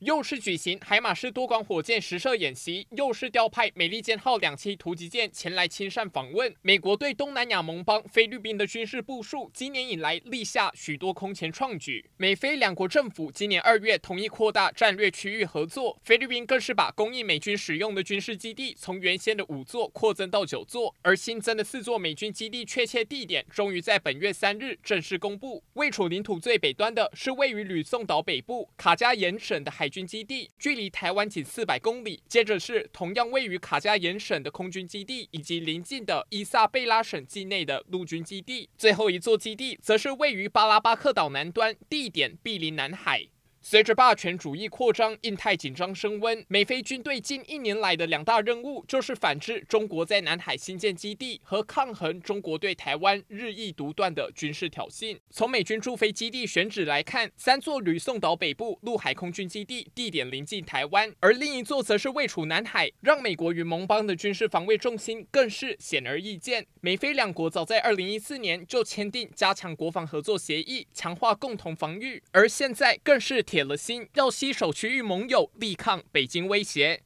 又是举行海马士多管火箭实射演习，又是调派美利坚号两栖突击舰前来亲善访问。美国对东南亚盟邦菲律宾的军事部署，今年以来立下许多空前创举。美菲两国政府今年二月同意扩大战略区域合作，菲律宾更是把供应美军使用的军事基地从原先的五座扩增到九座，而新增的四座美军基地确切地点终于在本月三日正式公布。位处领土最北端的是位于吕宋岛北部卡加延省的海。海军基地距离台湾仅四百公里，接着是同样位于卡加延省的空军基地，以及邻近的伊萨贝拉省境内的陆军基地，最后一座基地则是位于巴拉巴克岛南端，地点毗邻南海。随着霸权主义扩张，印太紧张升温。美菲军队近一年来的两大任务，就是反制中国在南海新建基地和抗衡中国对台湾日益独断的军事挑衅。从美军驻菲基地选址来看，三座吕宋岛北部陆海空军基地地点临近台湾，而另一座则是位处南海，让美国与盟邦的军事防卫重心更是显而易见。美菲两国早在二零一四年就签订加强国防合作协议，强化共同防御，而现在更是铁了心要携手区域盟友，力抗北京威胁。